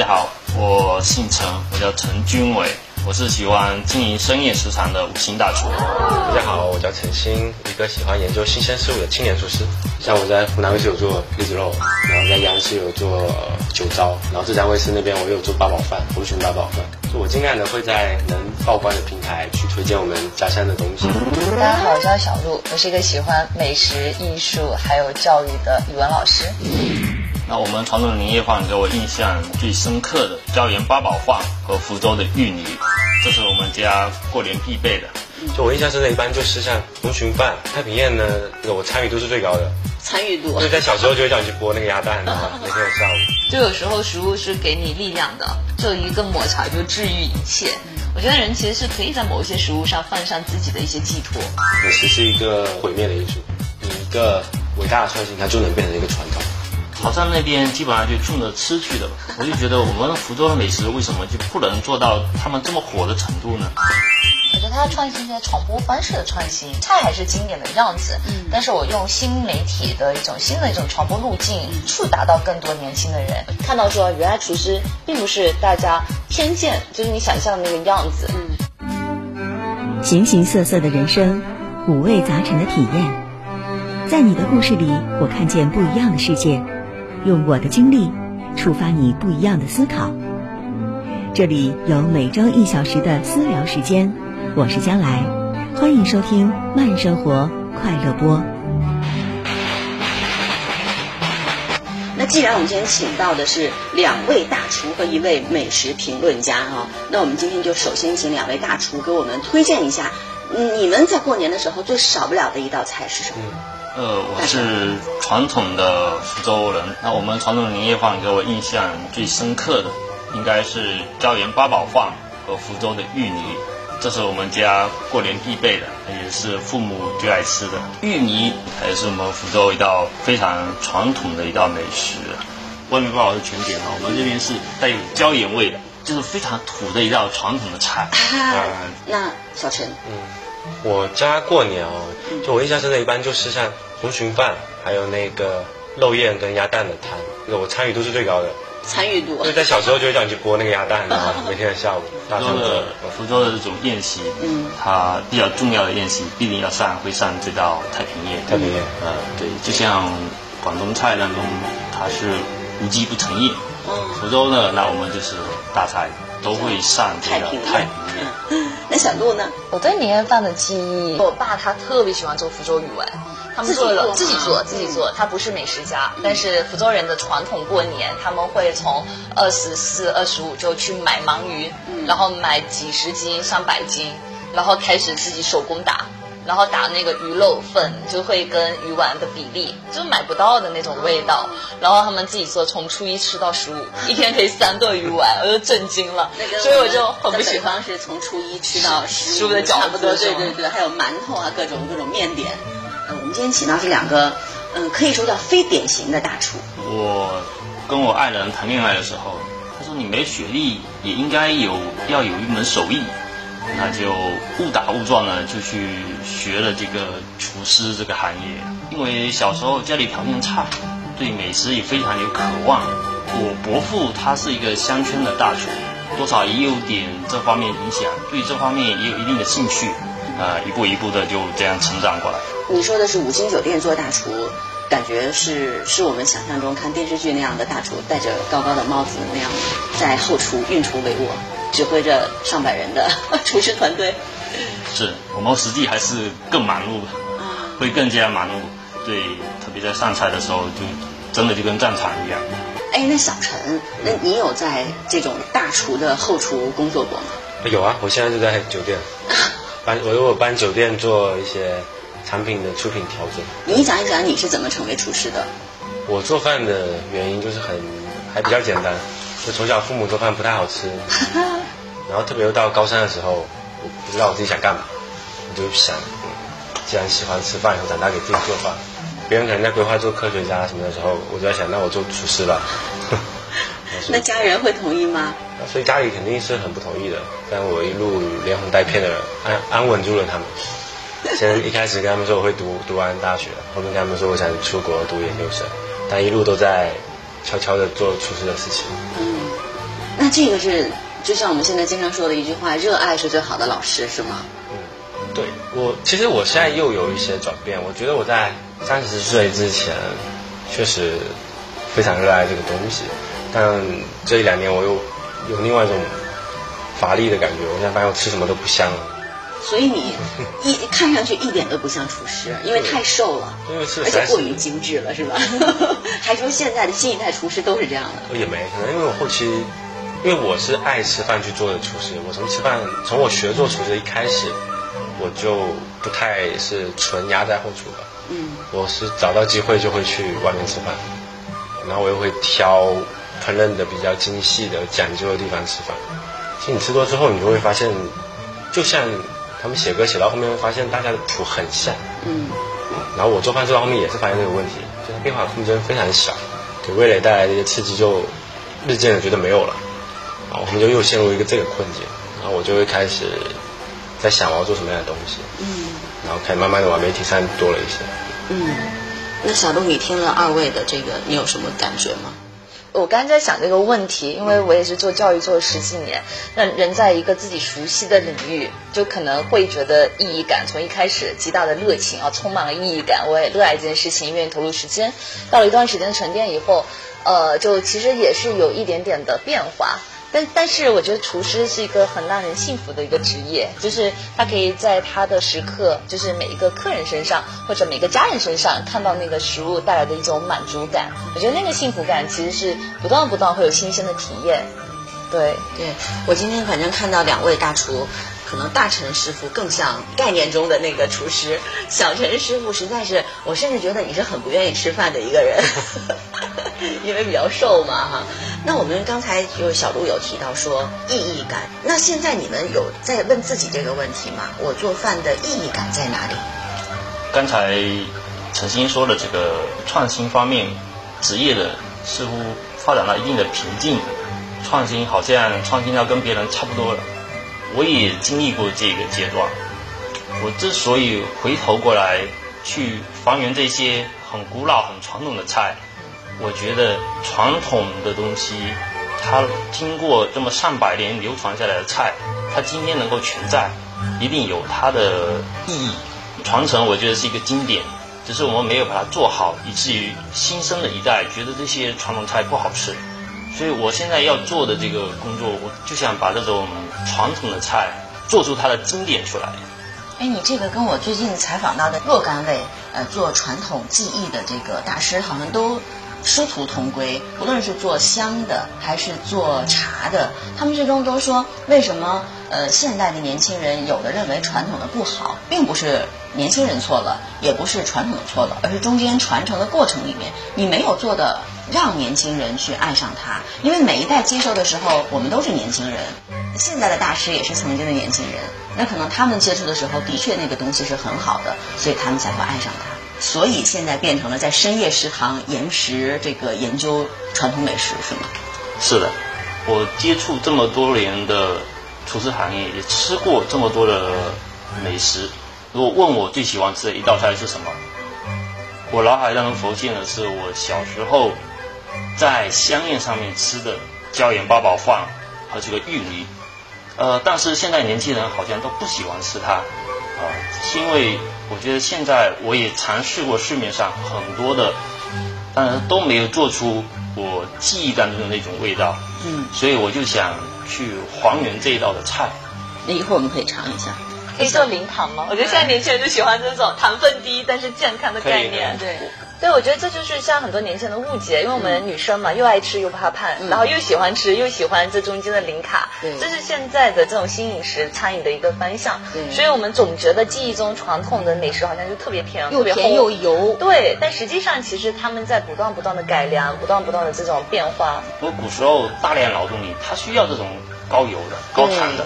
家好，我姓陈，我叫陈军伟，我是喜欢经营深夜食堂的五星大厨。大家好，我叫陈鑫，一个喜欢研究新鲜事物的青年厨师。像我在湖南卫视有做栗子肉，然后在央视有做酒糟，然后浙江卫视那边我有做八宝饭，红鲟八宝饭。就我尽量的会在能曝光的平台去推荐我们家乡的东西。大家好，我叫小鹿，我是一个喜欢美食、艺术还有教育的语文老师。那我们传统的年夜饭给我印象最深刻的椒盐八宝饭和福州的芋泥，这是我们家过年必备的。就我印象深的，一般就是像红鲟饭、太平宴呢，那个我参与度是最高的。参与度因为在小时候就会叫你去剥那个鸭蛋，然后每天的下午。就有时候食物是给你力量的，就一个抹茶就治愈一切。我觉得人其实是可以在某一些食物上放上自己的一些寄托。美食是一个毁灭的艺术，你一个伟大的创新，它就能变成一个传统。潮汕那边基本上就冲着吃去的，我就觉得我们福州的美食为什么就不能做到他们这么火的程度呢？我觉得它创新一些传播方式的创新，菜还是经典的样子，嗯，但是我用新媒体的一种新的一种传播路径，触达到更多年轻的人，看到说原来厨师并不是大家偏见，就是你想象的那个样子，嗯。形形色色的人生，五味杂陈的体验，在你的故事里，我看见不一样的世界。用我的经历触发你不一样的思考。这里有每周一小时的私聊时间，我是将来，欢迎收听慢生活快乐播。那既然我们今天请到的是两位大厨和一位美食评论家哈，那我们今天就首先请两位大厨给我们推荐一下，你们在过年的时候最少不了的一道菜是什么？呃，我是传统的福州人。那我们传统年夜饭给我印象最深刻的，应该是椒盐八宝饭和福州的芋泥，这是我们家过年必备的，也是父母最爱吃的。芋泥还是我们福州一道非常传统的一道美食。外面包好是全点啊，我们这边是带有椒盐味的，就是非常土的一道传统的菜。啊那小陈，嗯。我家过年哦，就我印象深的，一般就是像红鲟饭，还有那个肉燕跟鸭蛋的汤，那我参与度是最高的。参与度。就在小时候就会叫你去剥那个鸭蛋，然后 每天的下午。福州的福州的这种宴席，嗯，它比较重要的宴席必定要上，会上这道太平宴。太平宴，呃，对，就像广东菜当中，它是无鸡不成宴。嗯。福州呢，那我们就是大菜都会上这个太平面。那小鹿呢？我对年夜饭的记忆，我爸他特别喜欢做福州鱼丸，他们做了自己做自己做，他不是美食家，但是福州人的传统过年，他们会从二十四、二十五就去买盲鱼，然后买几十斤、上百斤，然后开始自己手工打。然后打那个鱼肉粉，就会跟鱼丸的比例，就买不到的那种味道。然后他们自己做，从初一吃到十五，一天可以三顿鱼丸，我就震惊了。所以我就很不喜欢是从初一吃到十五的饺子，对对对，还有馒头啊，各种各种面点。嗯，我们今天请到是两个，嗯，可以说叫非典型的大厨。我跟我爱人谈恋爱的时候，他说你没学历也应该有要有一门手艺。那就误打误撞呢，就去学了这个厨师这个行业。因为小时候家里条件差，对美食也非常有渴望。我伯父他是一个乡村的大厨，多少也有点这方面影响，对这方面也有一定的兴趣。啊，一步一步的就这样成长过来。你说的是五星酒店做大厨，感觉是是我们想象中看电视剧那样的大厨，戴着高高的帽子那样，在后厨运筹帷幄。指挥着上百人的 厨师团队，是我们实际还是更忙碌，会更加忙碌。对，特别在上菜的时候，就真的就跟战场一样。哎，那小陈，那你有在这种大厨的后厨工作过吗？有啊，我现在就在酒店，搬我我搬酒店做一些产品的出品调整。你讲一讲你是怎么成为厨师的？我做饭的原因就是很还比较简单。就从小父母做饭不太好吃，然后特别又到高三的时候，我不知道我自己想干嘛，我就想，既然喜欢吃饭，以后长大给自己做饭。别人可能在规划做科学家什么的时候，我就在想，那我做厨师吧。那家人会同意吗？所以家里肯定是很不同意的，但我一路连哄带骗的安安稳住了他们。先一开始跟他们说我会读读完大学，后面跟他们说我想出国读研究生，但一路都在。悄悄的做厨师的事情。嗯，那这个是就像我们现在经常说的一句话，热爱是最好的老师，是吗？嗯，对我其实我现在又有一些转变，我觉得我在三十岁之前确实非常热爱这个东西，但这一两年我又有另外一种乏力的感觉，我现在发现我吃什么都不香了。所以你 一看上去一点都不像厨师，因为太瘦了，因为是而且过于精致了，是吧？还说现在的新一代厨师都是这样的？也没可能，因为我后期，因为我是爱吃饭去做的厨师，我从吃饭从我学做厨师一开始，我就不太是纯压在后厨的，嗯，我是找到机会就会去外面吃饭，然后我又会挑烹饪的比较精细的讲究的地方吃饭。其实你吃多之后，你就会发现，就像。他们写歌写到后面，发现大家的谱很像，嗯，然后我做饭做到后面也是发现这个问题，就是变化空间非常小，给味蕾带来的一些刺激就日渐的觉得没有了，然后我们就又陷入一个这个困境，然后我就会开始在想我要做什么样的东西，嗯，然后开始慢慢的往媒体上多了一些，嗯，那小鹿，你听了二位的这个，你有什么感觉吗？我刚在想这个问题，因为我也是做教育做了十几年，那人在一个自己熟悉的领域，就可能会觉得意义感，从一开始极大的热情啊，充满了意义感，我也热爱这件事情，愿意投入时间，到了一段时间沉淀以后，呃，就其实也是有一点点的变化。但但是我觉得厨师是一个很让人幸福的一个职业，就是他可以在他的食客，就是每一个客人身上或者每个家人身上看到那个食物带来的一种满足感。我觉得那个幸福感其实是不断不断会有新鲜的体验。对对，我今天反正看到两位大厨。可能大陈师傅更像概念中的那个厨师，小陈师傅实在是，我甚至觉得你是很不愿意吃饭的一个人，因为比较瘦嘛哈。那我们刚才就小鹿有提到说意义感，那现在你们有在问自己这个问题吗？我做饭的意义感在哪里？刚才陈鑫说的这个创新方面，职业的似乎发展到一定的瓶颈，创新好像创新要跟别人差不多了。我也经历过这个阶段。我之所以回头过来去还原这些很古老、很传统的菜，我觉得传统的东西，它经过这么上百年流传下来的菜，它今天能够存在，一定有它的意义。传承，我觉得是一个经典，只是我们没有把它做好，以至于新生的一代觉得这些传统菜不好吃。所以我现在要做的这个工作，我就想把这种传统的菜做出它的经典出来。哎，你这个跟我最近采访到的若干位呃做传统技艺的这个大师，好像都殊途同归。不论是做香的还是做茶的，他们最终都说，为什么呃现代的年轻人有的认为传统的不好，并不是年轻人错了，也不是传统的错了，而是中间传承的过程里面，你没有做的。让年轻人去爱上它，因为每一代接受的时候，我们都是年轻人。现在的大师也是曾经的年轻人，那可能他们接触的时候，的确那个东西是很好的，所以他们才会爱上它。所以现在变成了在深夜食堂延时这个研究传统美食，是吗？是的，我接触这么多年的厨师行业，也吃过这么多的美食。如果问我最喜欢吃的一道菜是什么，我脑海当中浮现的是我小时候。在香宴上面吃的椒盐八宝饭和这个芋泥，呃，但是现在年轻人好像都不喜欢吃它，啊，是因为我觉得现在我也尝试过市面上很多的，但是都没有做出我记忆当中的那种味道，嗯，所以我就想去还原这一道的菜。那一会儿我们可以尝一下，可以做零糖吗？我觉得现在年轻人就喜欢这种糖分低但是健康的概念，对。对，我觉得这就是像很多年轻人的误解，因为我们女生嘛，又爱吃又怕胖，然后又喜欢吃又喜欢这中间的零卡，这是现在的这种新饮食餐饮的一个方向。所以我们总觉得记忆中传统的美食好像就特别甜，又甜又油。对，但实际上其实他们在不断不断的改良，不断不断的这种变化。不过古时候大量劳动力，他需要这种高油的、高糖的。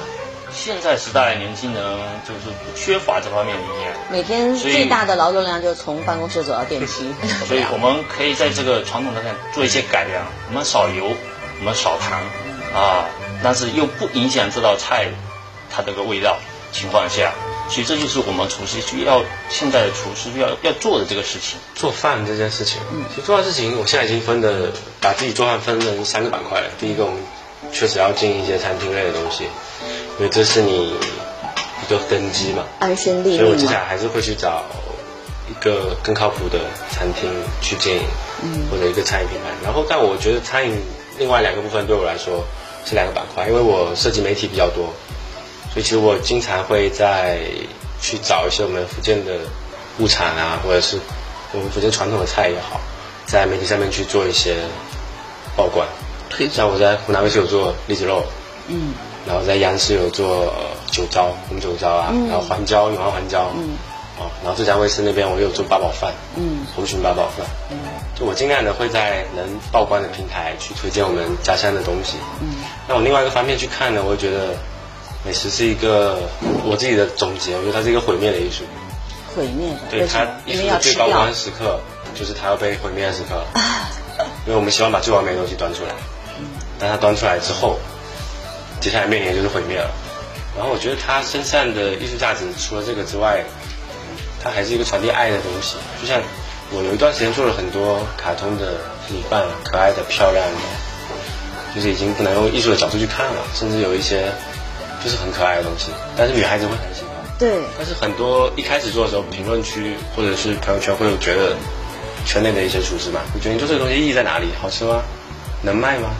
现在时代年轻人就是不缺乏这方面理念，每天最大的劳动量就是从办公室走到电梯。所以 我们可以在这个传统上做一些改良，我们少油，我们少糖，啊，但是又不影响这道菜它这个味道情况下，所以这就是我们厨师需要现在的厨师要要做的这个事情。做饭这件事情，嗯，其实做饭事情我现在已经分的把自己做饭分成三个板块了。第一个我们确实要进一些餐厅类的东西，因为这是你一个根基嘛。安身立所以我接。下来还是会去找一个更靠谱的餐厅去经营，嗯或者一个餐饮品牌。然后，但我觉得餐饮另外两个部分对我来说是两个板块，因为我涉及媒体比较多，所以其实我经常会在去找一些我们福建的物产啊，或者是我们福建传统的菜也好，在媒体上面去做一些曝光。推像我在湖南卫视有做栗子肉，嗯然后在央视有做呃酒糟、红酒糟啊，然后环椒、永安环椒，嗯。哦，然后浙江卫视那边我有做八宝饭，嗯。红鲟八宝饭，就我尽量的会在能曝光的平台去推荐我们家乡的东西。嗯。那我另外一个方面去看呢，我会觉得美食是一个我自己的总结，我觉得它是一个毁灭的艺术。毁灭。的，对它？艺术的最高掉光时刻就是它要被毁灭的时刻。了，因为我们希望把最完美的东西端出来，但它端出来之后，接下来面临的就是毁灭了。然后我觉得它身上的艺术价值，除了这个之外，它还是一个传递爱的东西。就像我有一段时间做了很多卡通的米饭，可爱的、漂亮的，就是已经不能用艺术的角度去看了，甚至有一些就是很可爱的东西，但是女孩子会很喜欢。对，但是很多一开始做的时候，评论区或者是朋友圈会有觉得圈内的一些厨师嘛，你觉得你做这个东西意义在哪里？好吃吗？能卖吗？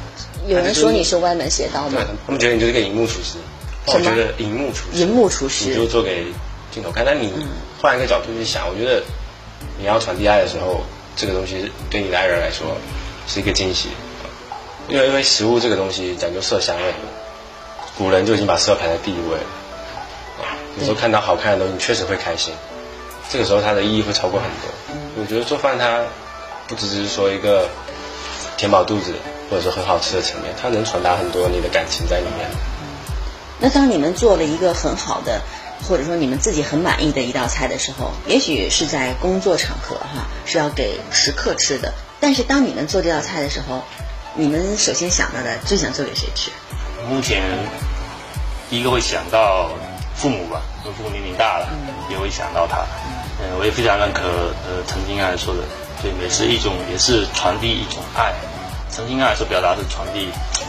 有人说你是歪门邪道对吗？，他们觉得你就是个荧幕厨师。我觉得荧幕厨师，荧幕厨师你就，做给镜头看。但你换一个角度去想，我觉得你要传递爱的时候，这个东西对你的爱人来说是一个惊喜，因为因为食物这个东西讲究色香味，古人就已经把色排在第一位了。啊有时候看到好看的东西，你确实会开心。这个时候它的意义会超过很多。我觉得做饭它不只是说一个填饱肚子或者说很好吃的层面，它能传达很多你的感情在里面。那当你们做了一个很好的，或者说你们自己很满意的一道菜的时候，也许是在工作场合哈，是要给食客吃的。但是当你们做这道菜的时候，你们首先想到的最想做给谁吃？目前第一个会想到父母吧，因为父母年龄大了，也会想到他。嗯，我也非常认可呃陈金爱说的，对美食一种也是传递一种爱。陈金爱所表达是传递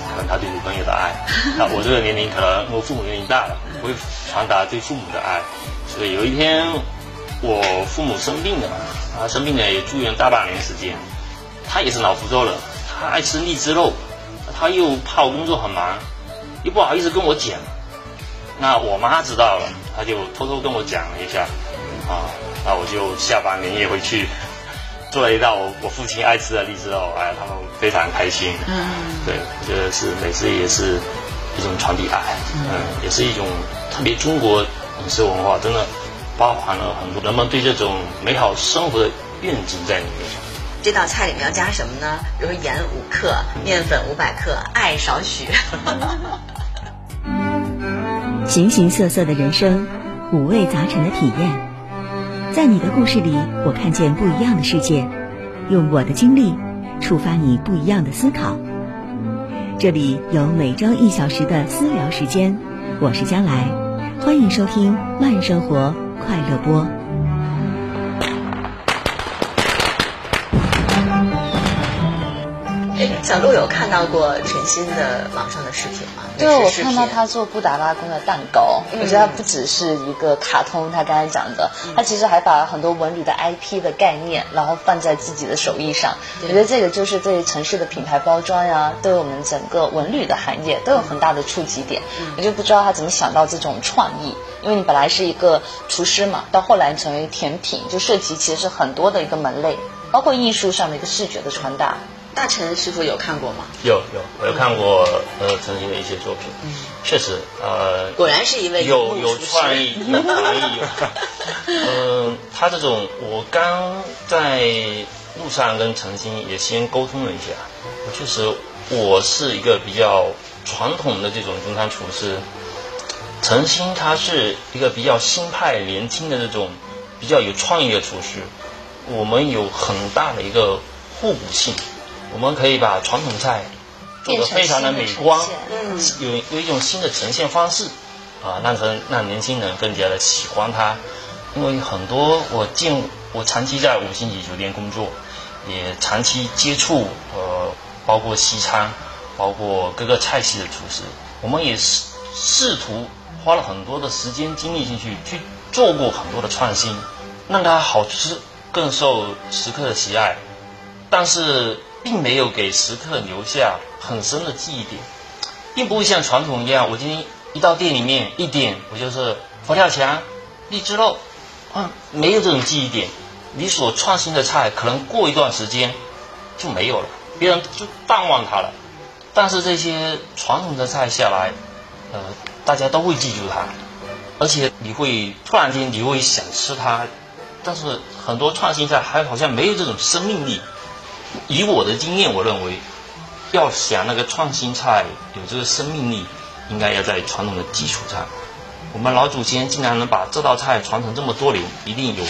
可能他对女朋友的爱，那我这个年龄可能我父母年龄大了，我会传达对父母的爱。所以有一天我父母生病了，他生病了也住院大半年时间，他也是脑福州人，他爱吃荔枝肉，他又怕我工作很忙，又不好意思跟我讲。那我妈知道了，她就偷偷跟我讲了一下，啊，那我就下班连夜回去做了一道我我父亲爱吃的荔枝肉，哎，他们非常开心。嗯，对，我觉得是美食也是一种传递爱，嗯，也是一种特别中国饮食文化，真的包含了很多人们对这种美好生活的愿景在里面。这道菜里面要加什么呢？比如说盐五克，面粉五百克，爱少许。形形色色的人生，五味杂陈的体验，在你的故事里，我看见不一样的世界，用我的经历触发你不一样的思考。这里有每周一小时的私聊时间，我是将来，欢迎收听慢生活快乐播。小鹿有看到过陈新的网上的视频吗？对，我看到他做布达拉宫的蛋糕，我觉得他不只是一个卡通，他刚才讲的，他其实还把很多文旅的 IP 的概念，然后放在自己的手艺上。我觉得这个就是对城市的品牌包装呀，对我们整个文旅的行业都有很大的触及点。我就不知道他怎么想到这种创意，因为你本来是一个厨师嘛，到后来成为甜品，就涉及其实是很多的一个门类，包括艺术上的一个视觉的传达。大成师傅有看过吗？有有，我有看过呃陈星的一些作品，确实呃果然是一位有有创意，有创意。嗯，他这种我刚在路上跟陈星也先沟通了一下，我确实我是一个比较传统的这种中餐厨师，陈星他是一个比较新派、年轻的这种比较有创意的厨师，我们有很大的一个互补性，我们可以把传统菜做得非常的美观，嗯。有有一种新的呈现方式，啊，让人让年轻人更加的喜欢它。因为很多我见我长期在五星级酒店工作，也长期接触呃包括西餐，包括各个菜系的厨师，我们也试试图花了很多的时间精力进去去做过很多的创新，让它好吃，更受食客的喜爱，但是并没有给食客留下很深的记忆点，并不会像传统一样，我今天一到店里面一点，我就是佛跳墙、荔枝肉，嗯，没有这种记忆点。你所创新的菜，可能过一段时间就没有了，别人就淡忘它了。但是这些传统的菜下来，呃，大家都会记住它，而且你会突然间你会想吃它。但是很多创新菜还好像没有这种生命力。以我的经验，我认为要想那个创新菜有这个生命力，应该要在传统的基础上。我们老祖先竟然能把这道菜传承这么多年，一定有。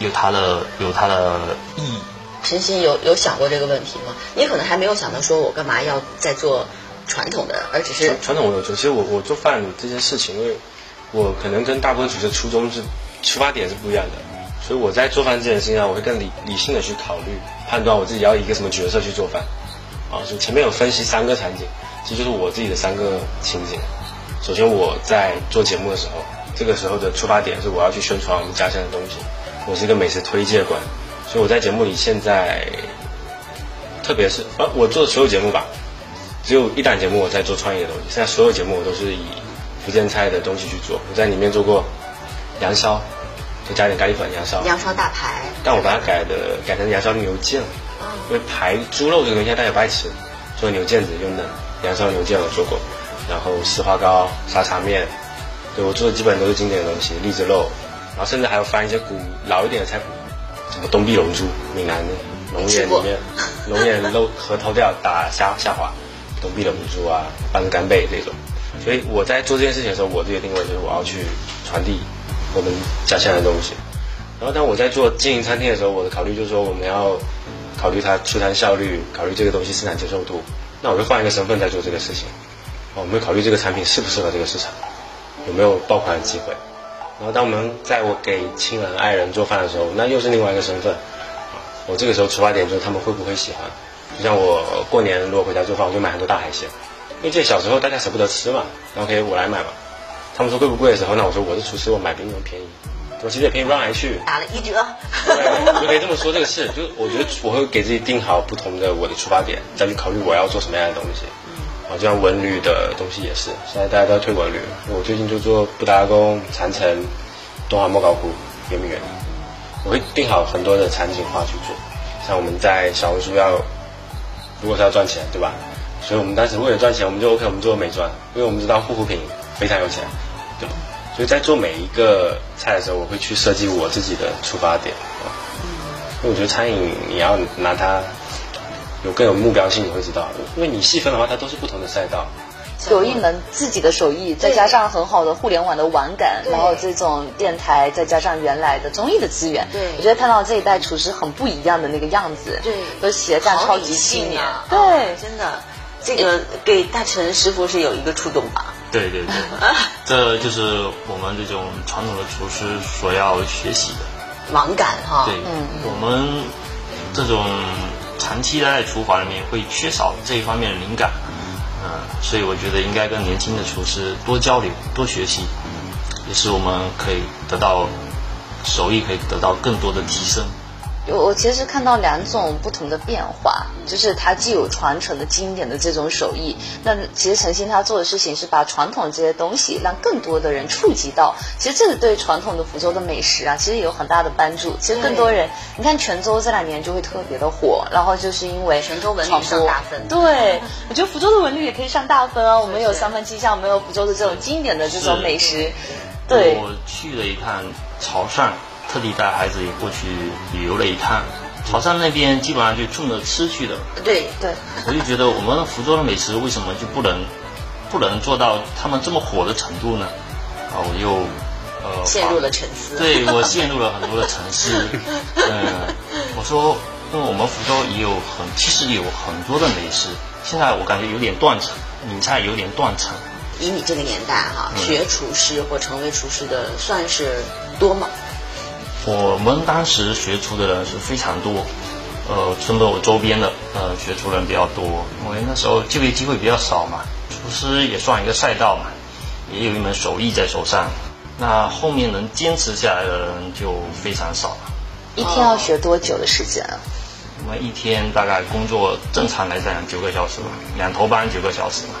有它的有它的意义。陈鑫有有想过这个问题吗？你可能还没有想到说我干嘛要再做传统的，而只是传统我有做。其实我我做饭这件事情，因为我可能跟大部分厨师初衷是出发点是不一样的，所以我在做饭这件事情上，我会更理理性的去考虑判断我自己要以一个什么角色去做饭。啊，就前面有分析三个场景，这就是我自己的三个情景。首先我在做节目的时候，这个时候的出发点是我要去宣传我们家乡的东西。我是一个美食推介官，所以我在节目里现在，特别是呃，我做的所有节目吧，只有一档节目我在做创意的东西，现在所有节目我都是以福建菜的东西去做。我在里面做过羊烧，就加点咖喱粉，羊烧。羊烧大排。但我把它改的改成羊烧牛腱了，因为排猪肉这个东西大家不爱吃，做牛腱子用的，羊烧牛腱我做过，然后丝花糕、沙茶面，对我做的基本都是经典的东西，荔枝肉。然后甚至还要翻一些古老一点的菜谱，什么东壁龙珠，闽南的龙眼里面，龙眼肉核桃掉打虾虾滑，东壁龙珠啊，拌干贝这种。所以我在做这件事情的时候，我自己的定位就是我要去传递我们家乡的东西。然后当我在做经营餐厅的时候，我的考虑就是说我们要考虑它出餐效率，考虑这个东西市场接受度。那我就换一个身份在做这个事情，我们会考虑这个产品适不适合这个市场，有没有爆款的机会。然后，当我们在我给亲人、爱人做饭的时候，那又是另外一个身份。我这个时候出发点就是他们会不会喜欢。就像我过年如果回家做饭，我就买很多大海鲜，因为这小时候大家舍不得吃嘛。然后可以我来买嘛。他们说贵不贵的时候，那我说我是厨师，我买比你们便宜。我其实也便宜不上来去，打了一折。对，就可以这么说这个事。就我觉得我会给自己定好不同的我的出发点，再去考虑我要做什么样的东西。啊，就像文旅的东西也是，现在大家都在推文旅。我最近就做布达拉宫、长城、东华莫高窟、圆明园，我会定好很多的场景化去做。像我们在小红书要，如果是要赚钱，对吧？所以我们当时为了赚钱，我们就 OK，我们做美妆，因为我们知道护肤品非常有钱，对？所以在做每一个菜的时候，我会去设计我自己的出发点啊。因为我觉得餐饮你要拿它。有更有目标性，你会知道，因为你细分的话，它都是不同的赛道。有一门自己的手艺，再加上很好的互联网的网感，然后这种电台，再加上原来的综艺的资源，对，我觉得看到这一代厨师很不一样的那个样子，对，都斜杠超级青年，对，真的，这个给大陈师傅是有一个触动吧？对对对，这就是我们这种传统的厨师所要学习的网感哈。对，嗯，我们这种。长期待在厨房里面会缺少这一方面的灵感，嗯，所以我觉得应该跟年轻的厨师多交流、多学习，也是我们可以得到手艺可以得到更多的提升。我其实看到两种不同的变化，就是它既有传承的经典的这种手艺，那其实陈星他做的事情是把传统这些东西让更多的人触及到。其实这个对传统的福州的美食啊，其实有很大的帮助。其实更多人，你看泉州这两年就会特别的火，然后就是因为泉州文旅上大分。对，我觉得福州的文旅也可以上大分啊。我们有三分七巷，我们有福州的这种经典的这种美食。对，我去了一趟潮汕。特地带孩子也过去旅游了一趟，潮汕那边基本上就冲着吃去的。对对，我就觉得我们福州的美食为什么就不能不能做到他们这么火的程度呢？啊，我又呃陷入了沉思。对我陷入了很多的沉思。嗯，我说，因为我们福州也有很其实有很多的美食，现在我感觉有点断层，闽菜有点断层。以你这个年代哈，学厨师或成为厨师的算是多吗？我们当时学厨的人是非常多，呃村北周边的呃学厨人比较多，因为那时候就业机会比较少嘛，厨师也算一个赛道嘛，也有一门手艺在手上。那后面能坚持下来的人就非常少了。一天要学多久的时间啊？我们一天大概工作正常来讲九个小时吧，两头班九个小时吧。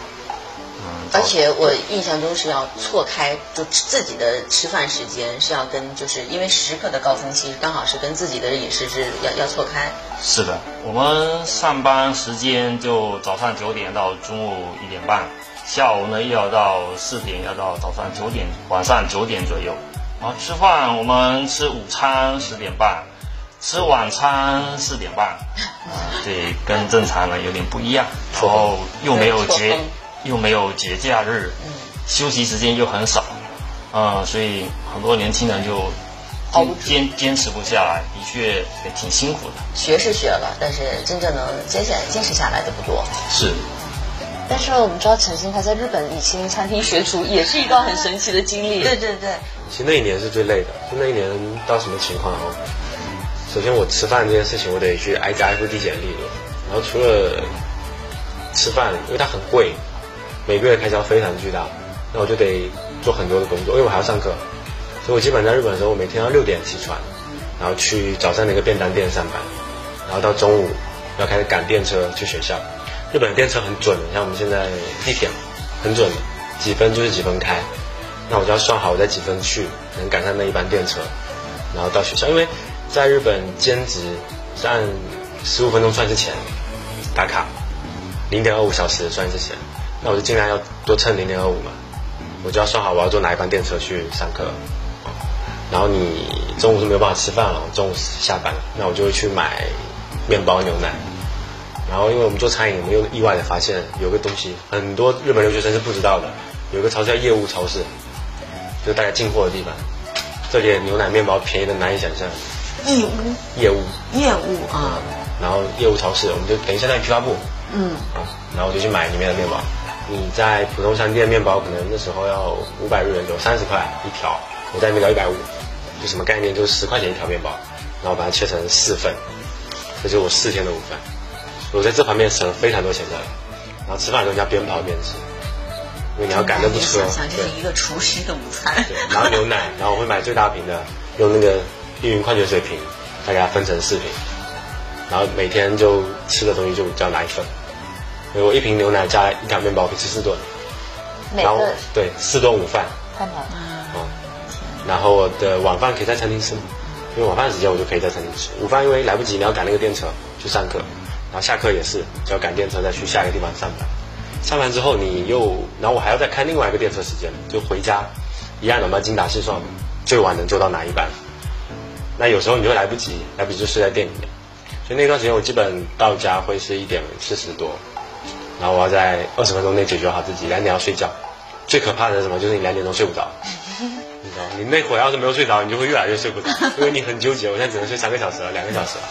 而且我印象中是要错开，就自己的吃饭时间是要跟，就是因为时刻的高峰期刚好是跟自己的饮食是要要错开。是的，我们上班时间就早上九点到中午一点半，下午呢又要到四点，要到早上九点，晚上九点左右。然后吃饭，我们吃午餐十点半，吃晚餐四点半，啊，对，跟正常的有点不一样。然后又没有节。又没有节假日，休息时间又很少，嗯，所以很多年轻人就坚坚持不下来，的确也挺辛苦的。学是学了，但是真正能坚下坚持下来的不多。是。但是我们知道陈星他在日本米其林餐厅学厨，也是一段很神奇的经历。对对对。其实那一年是最累的，就那一年到什么情况哦？首先我吃饭这件事情，我得去挨家挨户递简历，然后除了吃饭，因为它很贵。每个月开销非常巨大，那我就得做很多的工作，因为我还要上课，所以我基本在日本的时候，我每天要六点起床，然后去早上的一个便当店上班，然后到中午要开始赶电车去学校。日本的电车很准，像我们现在地铁很准，几分就是几分开，那我就要算好我在几分去，能赶上那一班电车，然后到学校。因为在日本兼职是按十五分钟算是钱打卡，零点二五小时算是钱。那我就尽量要多蹭零点二五嘛，我就要算好我要坐哪一班电车去上课，然后你中午是没有办法吃饭了，中午下班了，那我就会去买面包牛奶，然后因为我们做餐饮，我们又意外的发现有个东西，很多日本留学生是不知道的，有个超市叫业务超市，就是大家进货的地方，这里的牛奶面包便宜的难以想象。义乌。业务。业务啊。然后业务超市，我们就等于相当于批发部。嗯。啊，然后我就去买里面的面包。你在普通商店面包可能那时候要五百日元，左右三十块一条，我在那边要一百五，就什么概念？就是十块钱一条面包，然后把它切成四份，这就是我四天的午饭。我在这方面省了非常多钱的，然后吃饭的时候要边跑边吃，因为你要赶着不吃。想这是一个厨师的午餐。对，然后牛奶，然后我会买最大瓶的，用那个碧云矿泉水瓶，再给它分成四瓶，然后每天就吃的东西就叫奶粉。我一瓶牛奶加一条面包可以吃四顿，然后对四顿午饭，太难了。嗯，然后我的晚饭可以在餐厅吃，因为晚饭时间我就可以在餐厅吃。午饭因为来不及，你要赶那个电车去上课，然后下课也是就要赶电车再去下一个地方上班。上班之后你又，然后我还要再开另外一个电车时间，就回家一样的嘛，精打细算，最晚能坐到哪一班？那有时候你就来不及，来不及就睡在店里面。所以那段时间我基本到家会是一点四十多。然后我要在二十分钟内解决好自己，两点要睡觉。最可怕的是什么？就是你两点钟睡不着。你知道，你那会儿要是没有睡着，你就会越来越睡不着，因为你很纠结。我现在只能睡三个小时了，两个小时了，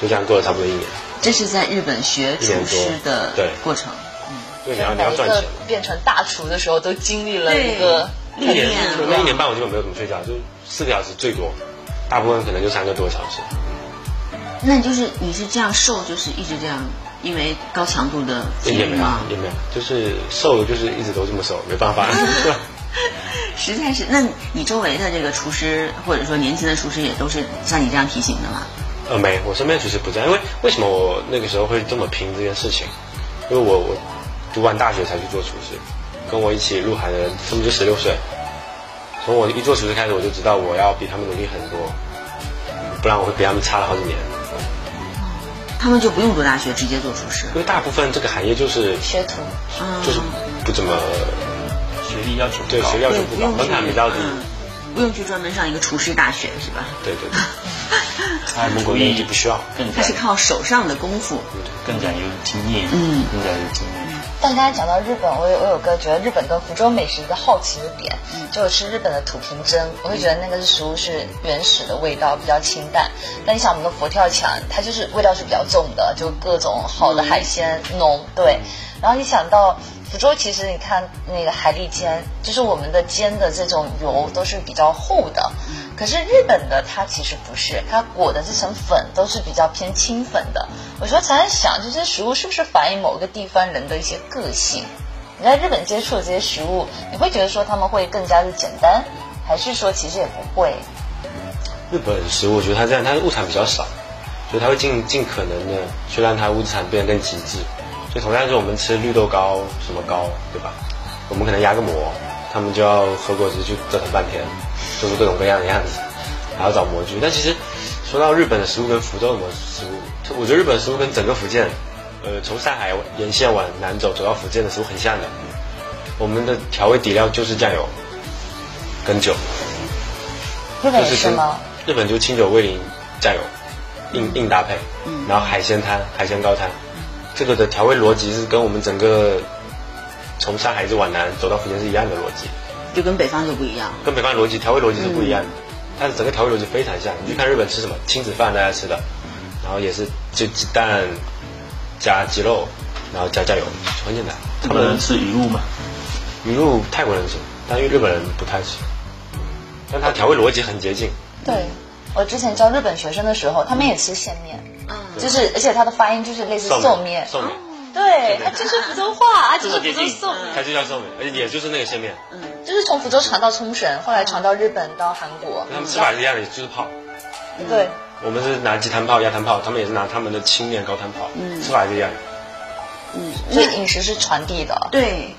就这样过了差不多一年。这是在日本学厨师的对过程。嗯，对，你要你要赚钱。变成大厨的时候，都经历了一个一年，那一年半我基本没有怎么睡觉，就四个小时最多，大部分可能就三个多小时。那你就是你是这样瘦，就是一直这样。因为高强度的也没有，也没有，就是瘦，就是一直都这么瘦，没办法。实在是，那你周围的这个厨师，或者说年轻的厨师，也都是像你这样提醒的吗？呃，没，我身边厨师不这样。因为为什么我那个时候会这么拼这件事情？因为我我读完大学才去做厨师，跟我一起入行的人，他们就十六岁。从我一做厨师开始，我就知道我要比他们努力很多，不然我会比他们差了好几年。他们就不用读大学，直接做厨师。因为大部分这个行业就是学徒，就是不怎么学历要求对学历要求不高，门槛比较低，不用去专门上一个厨师大学是吧？对对对。蒙古语就不需要，他是靠手上的功夫，更加有经验，嗯，更加有经验。但刚才讲到日本，我有我有个觉得日本跟福州美食一个好奇的点，就是吃日本的土瓶蒸，我会觉得那个食物是原始的味道，比较清淡。但你想我们的佛跳墙，它就是味道是比较重的，就各种好的海鲜浓，对。然后一想到福州其实你看那个海蛎煎，就是我们的煎的这种油都是比较厚的，可是日本的它其实不是，它裹的这层粉都是比较偏轻粉的。我说常常想，这些食物是不是反映某个地方人的一些个性？你在日本接触的这些食物，你会觉得说他们会更加的简单，还是说其实也不会？日本食物，我觉得它这样，它的物产比较少，所以它会尽尽可能的去让它物产变得更极致。同样是我们吃绿豆糕什么糕，对吧？我们可能压个模，他们就要和果子去折腾半天，做出各种各样的样子，还要找模具。但其实说到日本的食物跟福州的食物，我觉得日本食物跟整个福建，呃，从上海沿线往南走走到福建的食物很像的。我们的调味底料就是酱油跟酒。日本是吗？日本就清酒、味淋、酱油，硬硬搭配。嗯。然后海鲜汤、海鲜高汤。这个的调味逻辑是跟我们整个从上海一直往南走到福建是一样的逻辑，就跟北方就不一样。跟北方逻辑调味逻辑是不一样的，但是整个调味逻辑非常像。你去看日本吃什么亲子饭，大家吃的，然后也是就鸡蛋加鸡肉，然后加酱油，很简单。他们吃鱼露吗？鱼露泰国人吃，但因为日本人不太吃，但它调味逻辑很接近。对，我之前教日本学生的时候，他们也吃线面。就是，而且它的发音就是类似寿面，寿面，对，它就是福州话啊，就是福州寿面，它就叫寿面，而且也就是那个线面，嗯，就是从福州传到冲绳，后来传到日本到韩国，他们吃法是一样的，就是泡，对，我们是拿鸡汤泡、鸭汤泡，他们也是拿他们的青面高汤泡，嗯，吃法是一样的，嗯，所以饮食是传递的，对。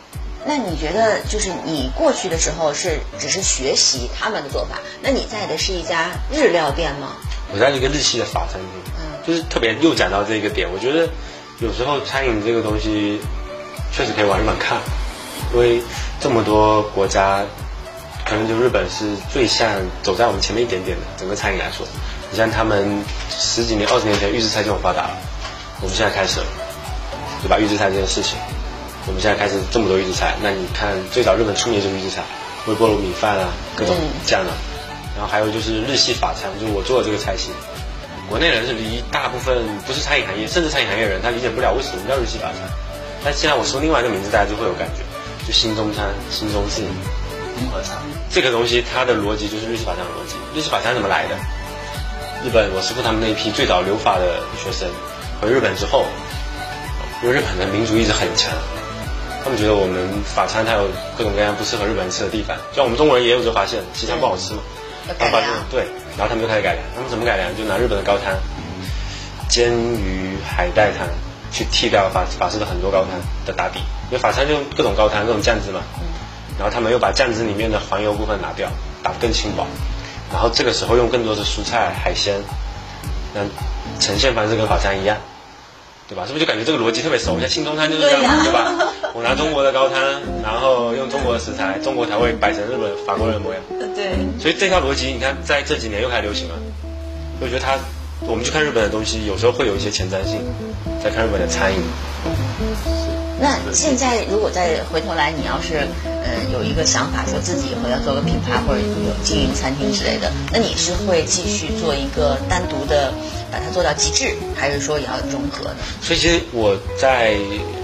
那你觉得，就是你过去的时候是只是学习他们的做法，那你在的是一家日料店吗？我在一个日系的法餐厅。就是特别又讲到这个点，我觉得有时候餐饮这个东西确实可以往日本看，因为这么多国家，可能就日本是最像走在我们前面一点点的整个餐饮来说。你像他们十几年、二十年前预制菜就很发达了，我们现在开始了，对吧？预制菜这件事情，我们现在开始这么多预制菜。那你看最早日本出名就是预制菜，微波炉米饭啊，各种酱啊，然后还有就是日系法餐，就是我做的这个菜系。国内人是离大部分不是餐饮行业，甚至餐饮行业人，他理解不了为什么叫日系法餐。但现在我说另外一个名字，大家就会有感觉，就新中餐、新中式综合餐。这个东西它的逻辑就是日系法餐的逻辑。日系法餐怎么来的？日本我师傅他们那一批最早留法的学生回日本之后，因为日本的民族意识很强，他们觉得我们法餐它有各种各样不适合日本人吃的地方，像我们中国人也有这个发现，西餐不好吃嘛。改良对，然后他们就开始改良。他们怎么改良？就拿日本的高汤，煎鱼海带汤，去替掉法法式的很多高汤的打底。因为法餐就各种高汤、各种酱汁嘛。然后他们又把酱汁里面的黄油部分拿掉，打得更轻薄。然后这个时候用更多的蔬菜、海鲜，那呈现方式跟法餐一样。对吧？是不是就感觉这个逻辑特别熟？像新中餐就是这样，对吧？我拿中国的高汤，然后用中国的食材，中国才会摆成日本法国人的模样。对。所以这套逻辑，你看在这几年又开始流行了。我觉得它，我们去看日本的东西，有时候会有一些前瞻性，在看日本的餐饮。那现在如果再回头来，你要是呃有一个想法，说自己以后要做个品牌或者有经营餐厅之类的，那你是会继续做一个单独的，把它做到极致，还是说也要融合的？所以其实我在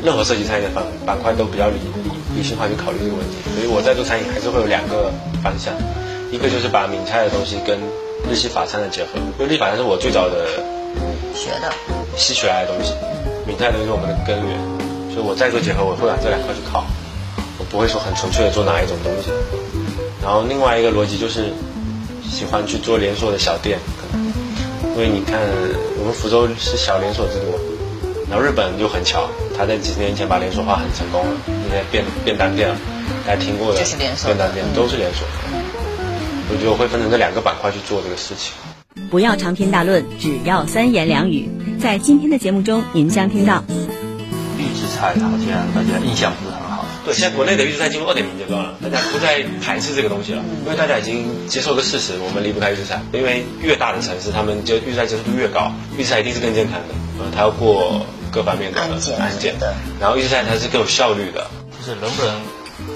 任何设计餐饮的板板块都比较理理理性化去考虑这个问题。所以我在做餐饮还是会有两个方向，一个就是把闽菜的东西跟日系法餐的结合，因为日系法餐是我最早的学的吸取来的东西，闽菜东西是我们的根源。所以我再做结合，我会把这两块去靠，我不会说很纯粹的做哪一种东西。然后另外一个逻辑就是喜欢去做连锁的小店，因为你看我们福州是小连锁之都，然后日本就很巧，他在几十年前把连锁化很成功了，现在便便当店，大家听过的便当店都是连锁。我觉得我会分成这两个板块去做这个事情。不要长篇大论，只要三言两语。在今天的节目中，您将听到预制。菜好像大家印象不是很好。对，现在国内的预制菜进入二点零阶段了，大家不再排斥这个东西了，因为大家已经接受个事实，我们离不开预制菜。因为越大的城市，他们就预制菜接受度越高，预制菜一定是更健康的，呃，它要过各方面的安检的。然后预制菜它是更有效率的。就是能不能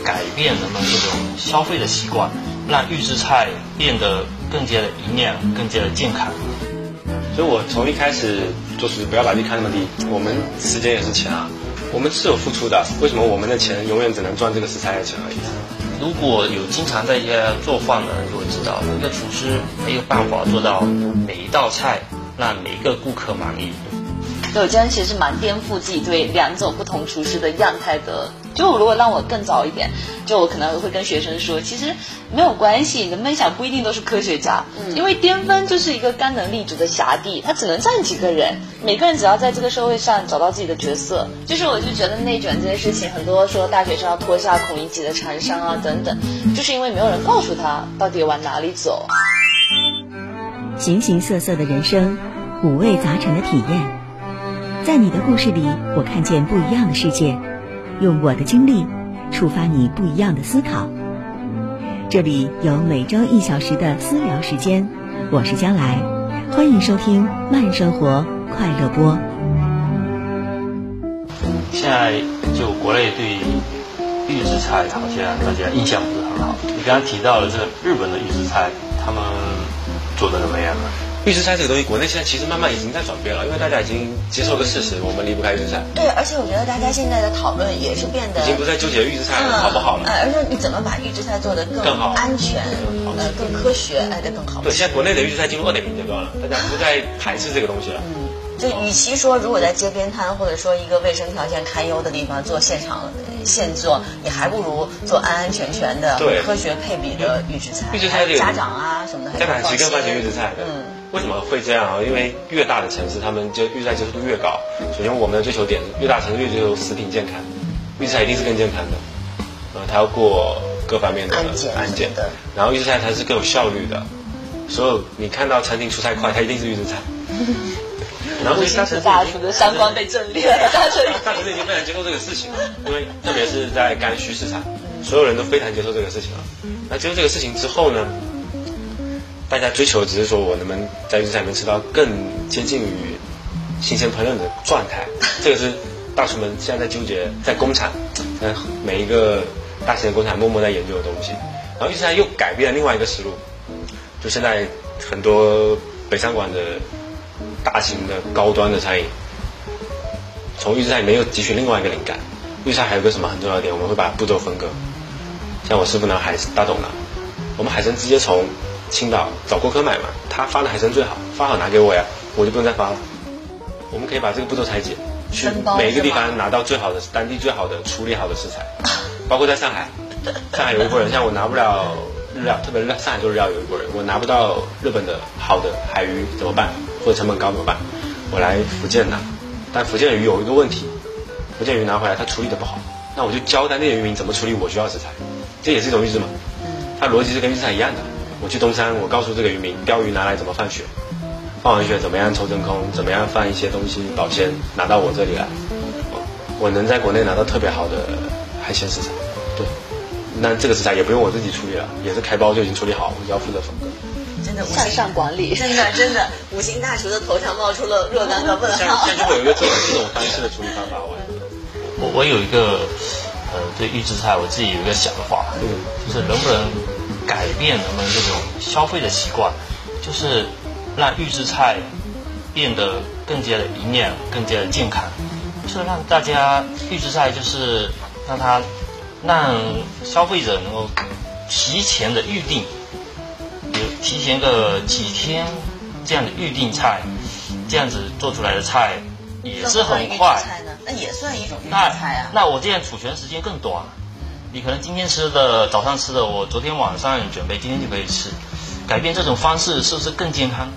改变人们这种消费的习惯，让预制菜变得更加的营养、更加的健康？所以我从一开始就是不要把自己看那么低，我们时间也是钱啊。我们是有付出的，为什么我们的钱永远只能赚这个食材的钱而已？如果有经常在家做饭的人就会知道，一个厨师没有办法做到每一道菜让每一个顾客满意。对，我今天其实蛮颠覆自己对两种不同厨师的样态的。就如果让我更早一点，就我可能会跟学生说，其实没有关系，你的梦想不一定都是科学家，因为巅峰就是一个干能立足的辖地，他只能站几个人，每个人只要在这个社会上找到自己的角色。就是我就觉得内卷这件事情，很多说大学生要脱下孔乙己的长衫啊等等，就是因为没有人告诉他到底往哪里走。形形色色的人生，五味杂陈的体验，在你的故事里，我看见不一样的世界。用我的经历触发你不一样的思考。这里有每周一小时的私聊时间，我是将来，欢迎收听慢生活快乐播。现在就国内对预制菜好像大家印象不是很好。你刚刚提到了这日本的预制菜，他们做的怎么样呢？预制菜这个东西，国内现在其实慢慢已经在转变了，因为大家已经接受个事实，我们离不开预制菜。对，而且我觉得大家现在的讨论也是变得已经不再纠结预制菜好不好了，而是你怎么把预制菜做得更更好、安全、呃更科学，哎，得更好。对，现在国内的预制菜进入二点零阶段了，大家不再排斥这个东西了。嗯，就与其说如果在街边摊或者说一个卫生条件堪忧的地方做现场现做，你还不如做安安全全的、科学配比的预制菜。预制菜这个家长啊什么的，家长其实更放心预制菜。嗯。为什么会这样啊？因为越大的城市，他们就预制菜接受度越高。首先，我们的追求点，越大城市越追求食品健康，预制菜一定是更健康的。呃，它要过各方面的安检的。然后预制菜它是更有效率的。所有你看到餐厅出菜快，它一定是预制菜。然后，大城市的三观被震裂了。大城市已经非常接受这个事情了，因为特别是在刚需市场，所有人都非常接受这个事情了。那接受这个事情之后呢？大家追求只是说我能不能在预制菜里面吃到更接近于新鲜烹饪的状态，这个是大厨们现在在纠结，在工厂，在，每一个大型的工厂默默在研究的东西。然后预制菜又改变了另外一个思路，就现在很多北上广的大型的高端的餐饮，从预制菜里面又汲取另外一个灵感。预制菜还有个什么很重要的点，我们会把步骤分割。像我师傅拿海大董呢，我们海参直接从青岛找顾客买嘛，他发的海参最好，发好拿给我呀，我就不用再发了。我们可以把这个步骤拆解，去每一个地方拿到最好的、当地最好的处理好的食材，包括在上海，上海有一波人，像我拿不了日料，特别是上海做日料有一波人，我拿不到日本的好的海鱼怎么办？或者成本高怎么办？我来福建拿，但福建的鱼有一个问题，福建鱼拿回来它处理的不好，那我就教当地的渔民怎么处理我需要食材，这也是一种预制嘛，它逻辑是跟预制菜一样的。我去东山，我告诉这个渔民，鲷鱼拿来怎么放血，放完血怎么样抽真空，怎么样放一些东西保鲜，拿到我这里来，我能在国内拿到特别好的海鲜食材，对，那这个食材也不用我自己处理了，也是开包就已经处理好，我只要负责分割。真的向上管理，真的真的，五星大厨的头上冒出了若干个问号。现在就会有一个这种这种方式的处理方法，我我我有一个呃对预制菜我自己有一个想法，嗯，就是能不能。改变人们这种消费的习惯，就是让预制菜变得更加的营养、更加的健康，就是让大家预制菜就是让它让消费者能够提前的预定，比如提前个几天这样的预定菜，这样子做出来的菜也是很快。那也算一种预制菜啊。那我这样储存时间更短。你可能今天吃的早上吃的，我昨天晚上准备，今天就可以吃。改变这种方式是不是更健康？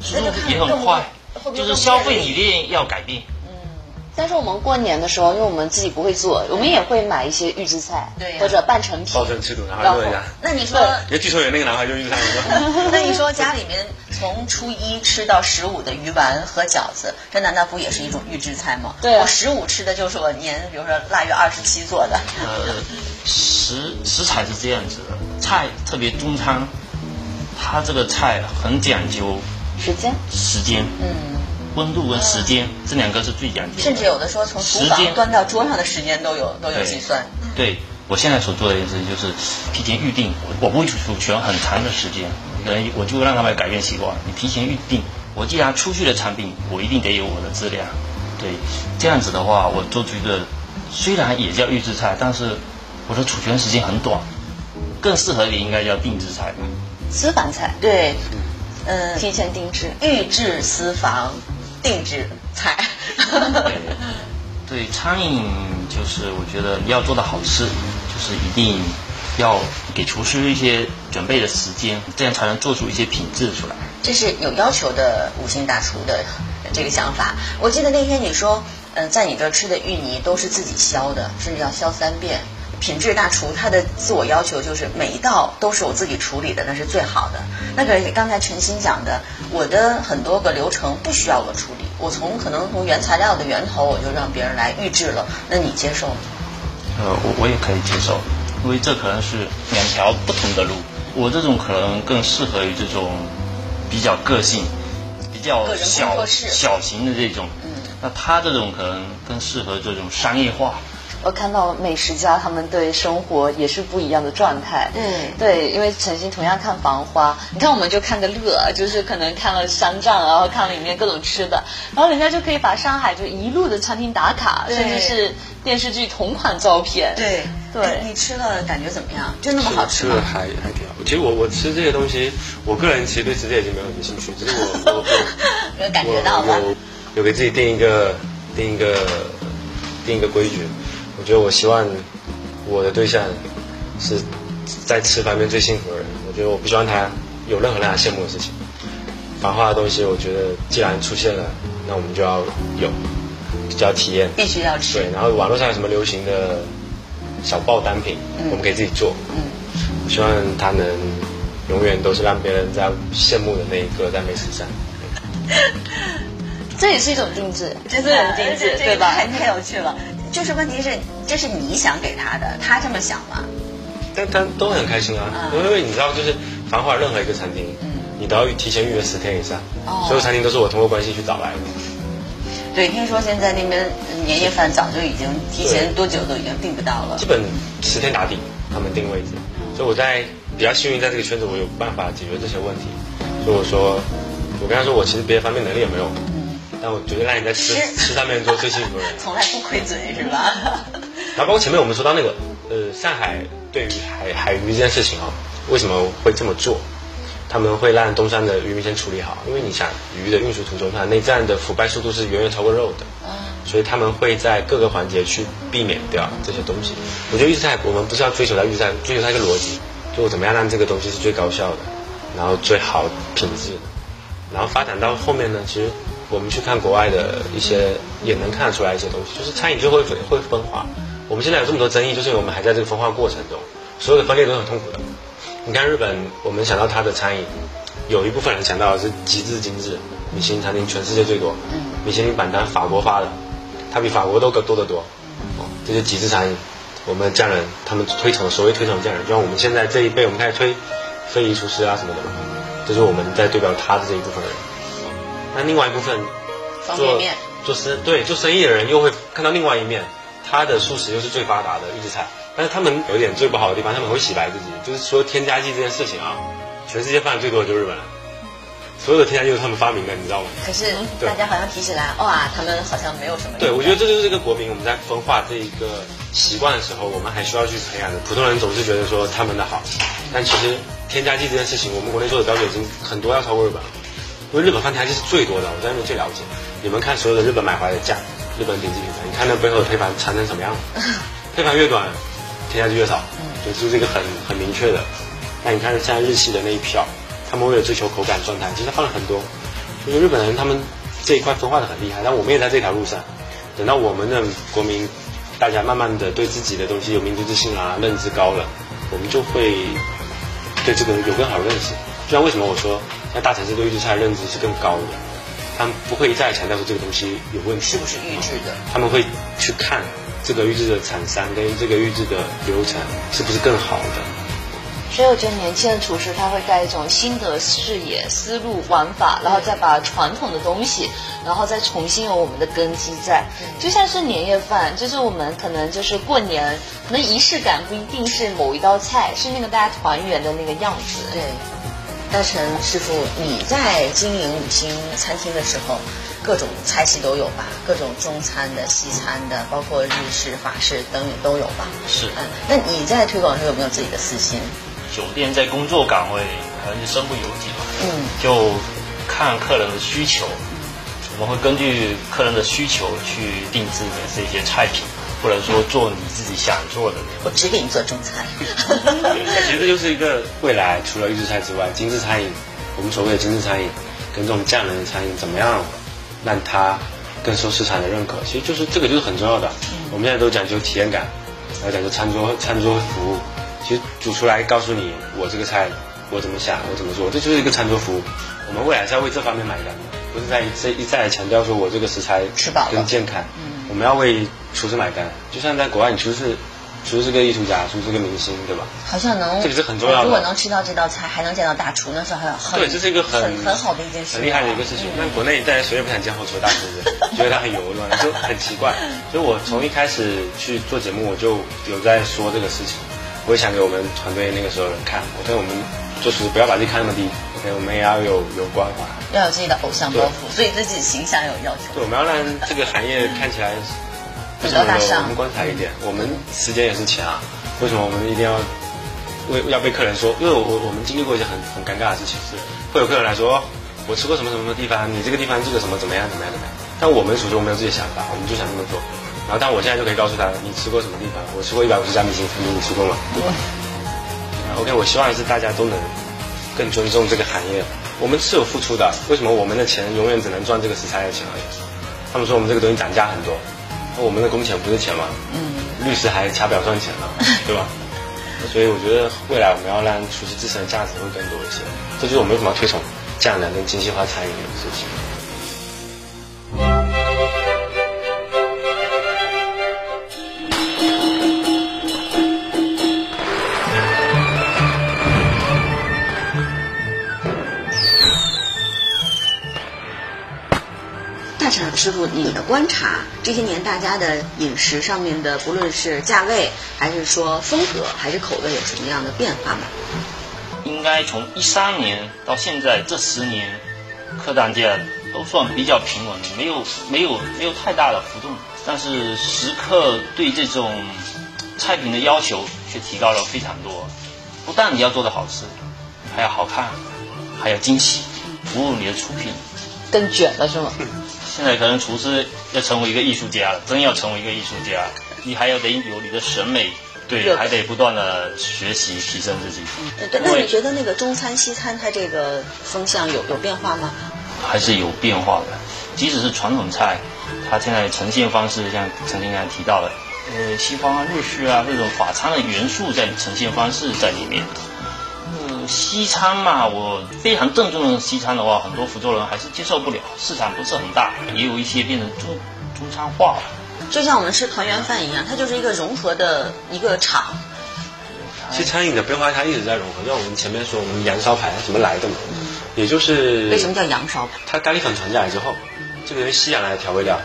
速度也很快，就是消费理念要改变。但是我们过年的时候，因为我们自己不会做，我们也会买一些预制菜，对，或者半成品。包成吃土，然后做一下。那你说，也据说有那个男孩就预制菜。那你说家里面从初一吃到十五的鱼丸和饺子，这难道不也是一种预制菜吗？对，我十五吃的就是我年，比如说腊月二十七做的。呃，食食材是这样子的，菜特别中餐，它这个菜很讲究时间，时间，嗯。温度跟时间这两个是最讲究，甚至有的说从厨房端到桌上的时间都有都有计算。对，我现在所做的一件事情就是提前预定，我不会储存很长的时间，可能我就让他们改变习惯。你提前预定，我既然出去的产品，我一定得有我的质量，对，这样子的话，我就觉得虽然也叫预制菜，但是我的储存时间很短，更适合的应该叫定制菜吧。私房菜，对，嗯，提前定制。预制私房定制菜。对，对，餐饮就是我觉得要做的好吃，就是一定要给厨师一些准备的时间，这样才能做出一些品质出来。这是有要求的五星大厨的这个想法。我记得那天你说，嗯、在你这儿吃的芋泥都是自己削的，甚至要削三遍。品质大厨他的自我要求就是每一道都是我自己处理的，那是最好的。那个刚才陈鑫讲的，我的很多个流程不需要我处理，我从可能从原材料的源头我就让别人来预制了，那你接受吗？呃，我我也可以接受，因为这可能是两条不同的路。我这种可能更适合于这种比较个性、比较小小型的这种。嗯那他这种可能更适合这种商业化。我看到美食家他们对生活也是不一样的状态。嗯对，因为陈星同样看《繁花》，你看我们就看个乐，就是可能看了商战，然后看了里面各种吃的，然后人家就可以把上海就一路的餐厅打卡，甚至是电视剧同款照片。对对哎你吃了感觉怎么样？就那么好吃吗？吃的还还挺好。其实我我吃这些东西，我个人其实对吃这已经没有什么兴趣，只是我我我 有感觉到吧？我有有给自己定一个定一个定一个规矩。我觉得我希望我的对象是在吃方面最幸福的人。我觉得我不希望他有任何让他羡慕的事情。繁华的东西，我觉得既然出现了，那我们就要有，就要体验。必须要吃。对，然后网络上有什么流行的小爆单品，我们可以自己做。嗯，我希望他能永远都是让别人在羡慕的那一个，在美食上。这也是一种定制，这是很定制，对吧？太太有趣了。就是问题是，这是你想给他的，他这么想吗？但他都很开心啊，嗯因为你知道，就是繁华任何一个餐厅，嗯你都要提前预约十天以上，哦所有餐厅都是我通过关系去找来的。对，听说现在那边呃年夜饭早就已经提前多久都已经订不到了基。本十天打底，他们定位置，所以我在比较幸运，在这个圈子我有办法解决这些问题。所以我说，我跟他说，我其实别的方面能力也没有，但我绝对让你在吃吃吃上面做最幸福的人。从来不亏嘴是吧？然后包括前面我们说到那个，呃，上海对于海海鱼这件事情啊、为什么会这么做？他们会让东山的渔民先处理好，因为你想鱼的运输途中，它内脏的腐败速度是远远超过肉的，所以他们会在各个环节去避免掉这些东西。我觉得预制菜，我们不是要追求它预制菜，追求它一个逻辑，就我怎么样让这个东西是最高效的，然后最好品质的。然后发展到后面呢，其实我们去看国外的一些，也能看得出来一些东西，就是餐饮就会会分化。我们现在有这么多争议，就是因为我们还在这个分化过程中，所有的分裂都很痛苦的。你看日本，我们想到它的餐饮，有一部分人想到的是极致精致，米其林餐厅全世界最多，米其林榜单法国发的，它比法国都多得多。哦，这是极致餐饮，我们的匠人他们推崇所谓推崇匠人，就像我们现在这一辈，我们开始推非遗厨师啊什么的，这是我们在对标他的这一部分人。那另外一部分做方便面做生对做生意的人又会看到另外一面，他的素食又是最发达的预制菜，但是他们有一点最不好的地方，他们会洗白自己，就是说添加剂这件事情啊，全世界犯的最多的就是日本人，所有的添加剂都是他们发明的，你知道吗？可是大家好像提起来，哇，他们好像没有什么。对，我觉得这就是一个国民我们在分化这一个习惯的时候，我们还需要去培养的。普通人总是觉得说他们的好，但其实添加剂这件事情，我们国内做的标准已经很多要超过日本了。因为日本放添加剂是最多的，我在那边最了解。你们看所有的日本买回来的酱，日本顶级品牌，你看那背后的配方长成什么样？配方越短，添加剂越少，就这是一个很很明确的。那你看现在日系的那一票，他们为了追求口感状态，其实他放了很多。就是日本人他们这一块分化的很厉害，但我们也在这条路上。等到我们的国民，大家慢慢的对自己的东西有民族自信啊，认知高了，我们就会对这个有更好的认识。就像为什么我说，在大城市对预制菜的认知是更高的，他们不会一再强调说这个东西有问题，是不是预制的？他们会去看这个预制的厂商跟这个预制的流程是不是更好的。所以我觉得年轻的厨师他会带一种新的视野、思路、玩法，然后再把传统的东西，然后再重新有我们的根基在。就像是年夜饭，就是我们可能就是过年，可能仪式感不一定是某一道菜，是那个大家团圆的那个样子。对，大成师傅，你在经营五星餐厅的时候，各种菜系都有吧，各种中餐的、西餐的，包括日式、法式等也都有吧。是，嗯，那你在推广的时候有没有自己的私心？酒店在工作岗位还是身不由己嘛，嗯，就看客人的需求，我们会根据客人的需求去定制的这些菜品，或者说做你自己想做的。我只给你做中餐。那其实这就是一个未来，除了预制菜之外，精致餐饮，我们所谓的精致餐饮，跟这种匠人的餐饮，怎么样让它更受市场的认可？其实就是这个就是很重要的。我们现在都讲究体验感，然后讲究餐桌餐桌服务。其实煮出来告诉你，我这个菜我怎么想，我怎么做，这就是一个餐桌服务。我们未来是要为这方面买单的，不是在一一再强调说我这个食材吃饱更健康。我们要为厨师买单，就像在国外，你厨师厨师是个艺术家，厨师是个明星，对吧？好像能这个是很重要的。如果能吃到这道菜，还能见到大厨，那是很很对，这是一个很很好的一件事，很厉害的一个事情。但国内大家谁也不想见后厨大厨的，觉得 他很油乱，就很奇怪。所以我从一开始去做节目，我就有在说这个事情。我也想给我们团队那个时候人看，我跟我们做厨师不要把自己看那么低，OK，我们也要有有关怀，要有自己的偶像包袱，所以对自己形象有要求。对，我们要让这个行业看起来。为什么我们观察一点，我们时间也是钱啊。为什么我们一定要为要被客人说？因为我我我们经历过一些很很尴尬的事情，是会有客人来说，我吃过什么什么地方，你这个地方这个什么怎么样怎么样怎么样。但我们始终我们有自己的想法，我们就想这么做。然后，但我现在就可以告诉他，你吃过什么地方？我吃过一百五十家米其林餐厅，你吃过吗？对。OK，我希望是大家都能更尊重这个行业。我们是有付出的，为什么我们的钱永远只能赚这个食材的钱而已？他们说我们这个东西涨价很多。那我们的工钱不是钱吗？嗯，律师还掐表算钱呢，对吧？所以我觉得未来我们要让厨师自身的价值会更多一些，这就是我们为什么要推崇匠人跟精细化餐饮的事情。师傅，你的观察，这些年大家的饮食上面的，不论是价位，还是说风格，还是口味，有什么样的变化吗？应该从一三年到现在这十年，客单价都算比较平稳，没有没有没有太大的浮动。但是食客对这种菜品的要求却提高了非常多。不但你要做的好吃，还要好看，还要惊喜，服务你的出品更卷了是吗？现在可能厨师要成为一个艺术家了，真要成为一个艺术家，你还要得有你的审美，对，还得不断的学习提升自己。对，那你觉得那个中餐西餐它这个风向有有变化吗？还是有变化的，即使是传统菜，它现在呈现方式像曾经刚才提到的，呃，西方啊、日式啊这种法餐的元素在呈现方式在里面。西餐嘛，我非常正宗的西餐的话，很多福州人还是接受不了，市场不是很大，也有一些变成中中餐化了。就像我们吃团圆饭一样，它就是一个融合的一个场。其实餐饮的变化它一直在融合，像我们前面说，我们羊烧排怎么来的嘛，也就是为什么叫羊烧排？它咖喱粉传进来之后，这个是西洋来的调味料，